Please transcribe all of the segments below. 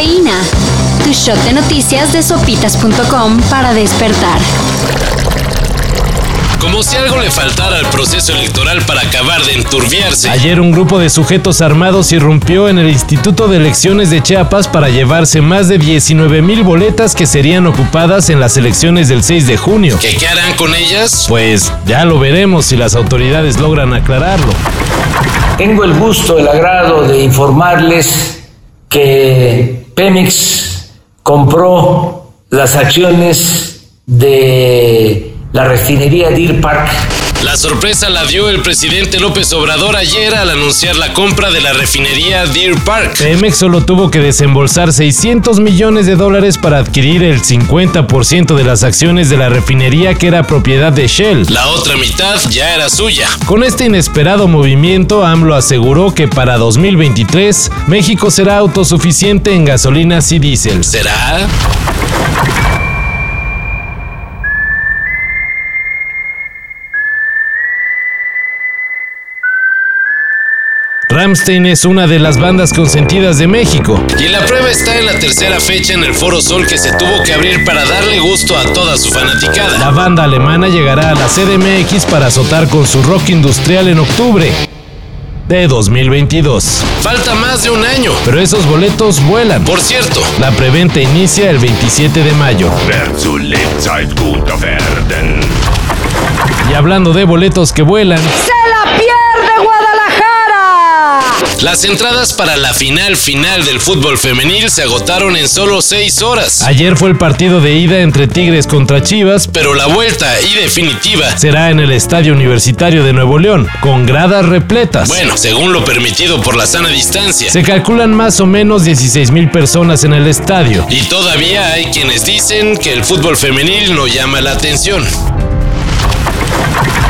Cafeína. Tu shot de noticias de sopitas.com para despertar. Como si algo le faltara al proceso electoral para acabar de enturbiarse. Ayer un grupo de sujetos armados irrumpió en el Instituto de Elecciones de Chiapas para llevarse más de 19 mil boletas que serían ocupadas en las elecciones del 6 de junio. ¿Qué, qué harán con ellas? Pues ya lo veremos si las autoridades logran aclararlo. Tengo el gusto, el agrado de informarles que Pemex compró las acciones de la refinería Deer Park. La sorpresa la dio el presidente López Obrador ayer al anunciar la compra de la refinería Deer Park. Pemex solo tuvo que desembolsar 600 millones de dólares para adquirir el 50% de las acciones de la refinería que era propiedad de Shell. La otra mitad ya era suya. Con este inesperado movimiento, AMLO aseguró que para 2023 México será autosuficiente en gasolinas y diésel. ¿Será? Ramstein es una de las bandas consentidas de México. Y la prueba está en la tercera fecha en el Foro Sol que se tuvo que abrir para darle gusto a toda su fanaticada. La banda alemana llegará a la CDMX para azotar con su rock industrial en octubre de 2022. Falta más de un año. Pero esos boletos vuelan. Por cierto, La preventa inicia el 27 de mayo. Y hablando de boletos que vuelan, las entradas para la final final del fútbol femenil se agotaron en solo seis horas. ayer fue el partido de ida entre Tigres contra Chivas, Pero la vuelta y definitiva, será en el Estadio Universitario de Nuevo León, con gradas repletas. bueno, según lo permitido por la sana distancia. Se calculan más o menos 16 mil personas en el estadio. Y todavía hay quienes dicen que el fútbol femenil no llama la atención.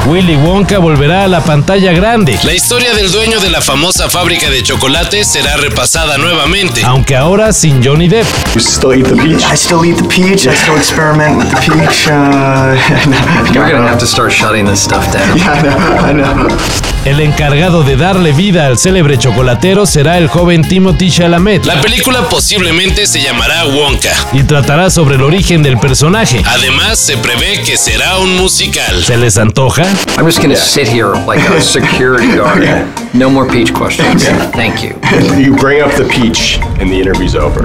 Willy Wonka volverá a la pantalla grande, La historia del dueño de la famosa fábrica de chocolates será repasada nuevamente. aunque ahora sin Johnny Depp. You still eat the peach? I still eat the peach. I still experiment with the peach. Uh, You're gonna have to start shutting this stuff down. Yeah, I know. I know. El encargado de darle vida al célebre chocolatero será el joven Timothy Chalamet La película posiblemente se llamará Wonka. y tratará sobre el origen del personaje. Además, se prevé que será un musical. ¿Se les antoja? I'm just gonna sit here like a security guard. No more peach questions. Thank you. You bring up the peach and the interview's over.